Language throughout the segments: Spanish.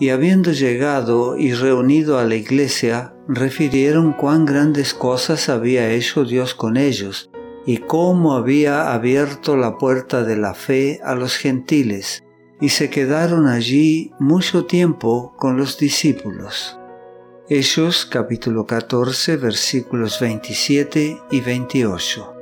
y habiendo llegado y reunido a la iglesia, refirieron cuán grandes cosas había hecho Dios con ellos, y cómo había abierto la puerta de la fe a los gentiles, y se quedaron allí mucho tiempo con los discípulos. Hechos capítulo 14 versículos 27 y 28.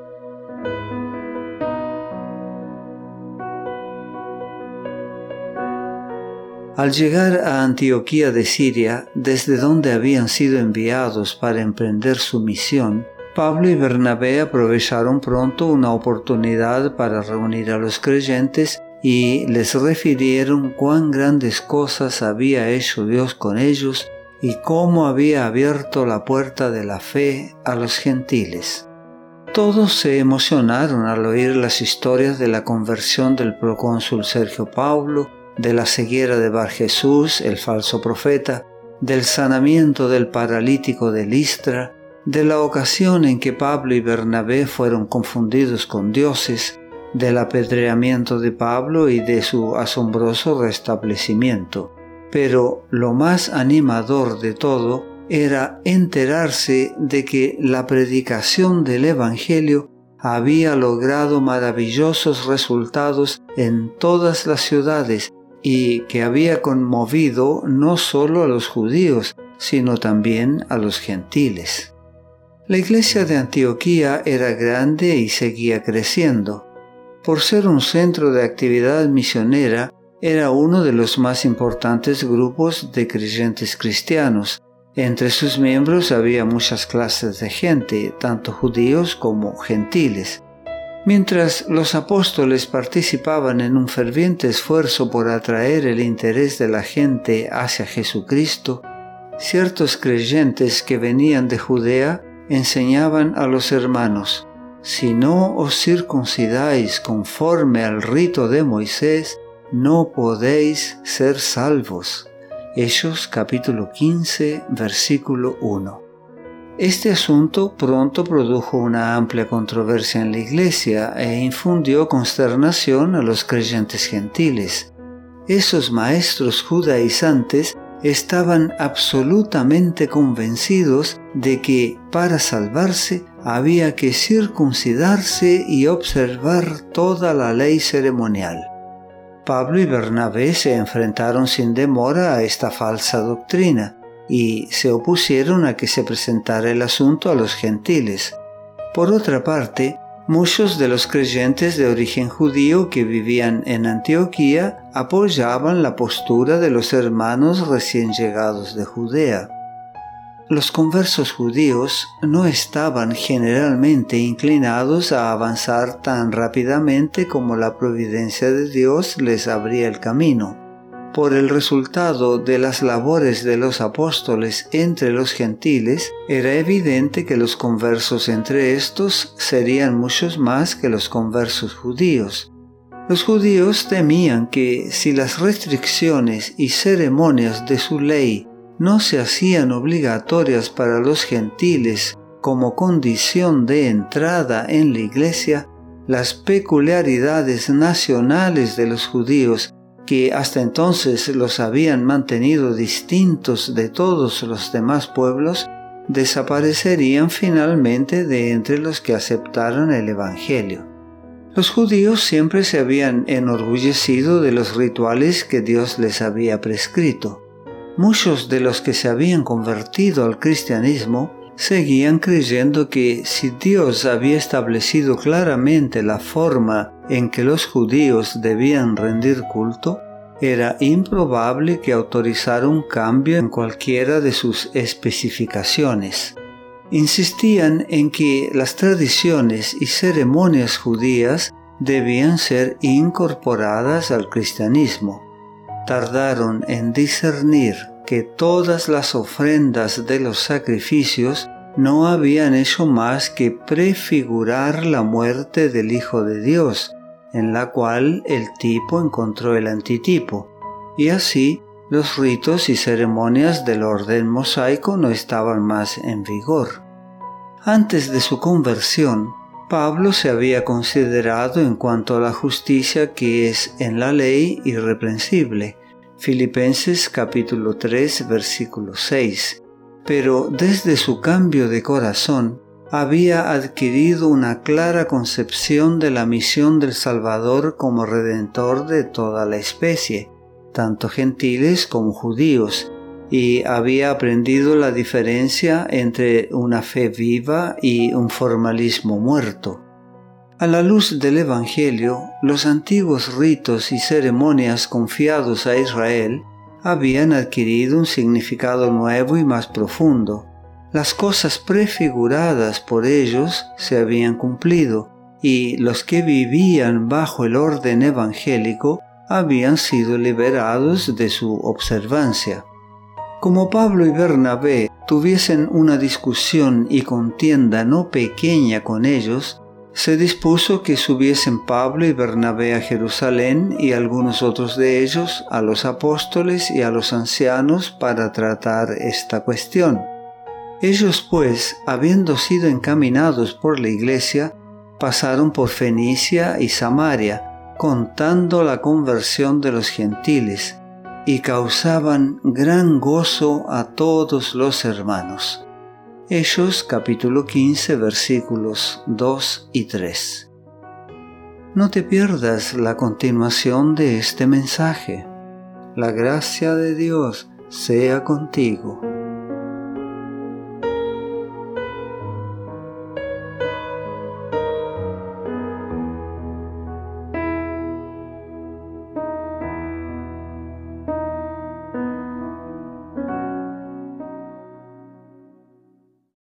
Al llegar a Antioquía de Siria, desde donde habían sido enviados para emprender su misión, Pablo y Bernabé aprovecharon pronto una oportunidad para reunir a los creyentes y les refirieron cuán grandes cosas había hecho Dios con ellos y cómo había abierto la puerta de la fe a los gentiles. Todos se emocionaron al oír las historias de la conversión del procónsul Sergio Paulo, de la ceguera de Bar Jesús, el falso profeta, del sanamiento del paralítico de Listra, de la ocasión en que Pablo y Bernabé fueron confundidos con dioses, del apedreamiento de Pablo y de su asombroso restablecimiento. Pero lo más animador de todo era enterarse de que la predicación del Evangelio había logrado maravillosos resultados en todas las ciudades y que había conmovido no solo a los judíos, sino también a los gentiles. La iglesia de Antioquía era grande y seguía creciendo. Por ser un centro de actividad misionera, era uno de los más importantes grupos de creyentes cristianos. Entre sus miembros había muchas clases de gente, tanto judíos como gentiles. Mientras los apóstoles participaban en un ferviente esfuerzo por atraer el interés de la gente hacia Jesucristo, ciertos creyentes que venían de Judea enseñaban a los hermanos, si no os circuncidáis conforme al rito de Moisés, no podéis ser salvos. Hechos capítulo 15 versículo 1. Este asunto pronto produjo una amplia controversia en la iglesia e infundió consternación a los creyentes gentiles. Esos maestros judaizantes estaban absolutamente convencidos de que para salvarse había que circuncidarse y observar toda la ley ceremonial. Pablo y Bernabé se enfrentaron sin demora a esta falsa doctrina y se opusieron a que se presentara el asunto a los gentiles. Por otra parte, muchos de los creyentes de origen judío que vivían en Antioquía apoyaban la postura de los hermanos recién llegados de Judea. Los conversos judíos no estaban generalmente inclinados a avanzar tan rápidamente como la providencia de Dios les abría el camino por el resultado de las labores de los apóstoles entre los gentiles, era evidente que los conversos entre estos serían muchos más que los conversos judíos. Los judíos temían que si las restricciones y ceremonias de su ley no se hacían obligatorias para los gentiles como condición de entrada en la iglesia, las peculiaridades nacionales de los judíos que hasta entonces los habían mantenido distintos de todos los demás pueblos, desaparecerían finalmente de entre los que aceptaron el Evangelio. Los judíos siempre se habían enorgullecido de los rituales que Dios les había prescrito. Muchos de los que se habían convertido al cristianismo seguían creyendo que si Dios había establecido claramente la forma en que los judíos debían rendir culto, era improbable que autorizara un cambio en cualquiera de sus especificaciones. Insistían en que las tradiciones y ceremonias judías debían ser incorporadas al cristianismo. Tardaron en discernir que todas las ofrendas de los sacrificios no habían hecho más que prefigurar la muerte del Hijo de Dios, en la cual el tipo encontró el antitipo, y así los ritos y ceremonias del orden mosaico no estaban más en vigor. Antes de su conversión, Pablo se había considerado en cuanto a la justicia que es en la ley irreprensible, Filipenses capítulo 3 versículo 6. Pero desde su cambio de corazón, había adquirido una clara concepción de la misión del Salvador como redentor de toda la especie, tanto gentiles como judíos, y había aprendido la diferencia entre una fe viva y un formalismo muerto. A la luz del Evangelio, los antiguos ritos y ceremonias confiados a Israel habían adquirido un significado nuevo y más profundo. Las cosas prefiguradas por ellos se habían cumplido y los que vivían bajo el orden evangélico habían sido liberados de su observancia. Como Pablo y Bernabé tuviesen una discusión y contienda no pequeña con ellos, se dispuso que subiesen Pablo y Bernabé a Jerusalén y algunos otros de ellos a los apóstoles y a los ancianos para tratar esta cuestión. Ellos pues, habiendo sido encaminados por la iglesia, pasaron por Fenicia y Samaria, contando la conversión de los gentiles, y causaban gran gozo a todos los hermanos. Hechos capítulo 15 versículos 2 y 3. No te pierdas la continuación de este mensaje. La gracia de Dios sea contigo.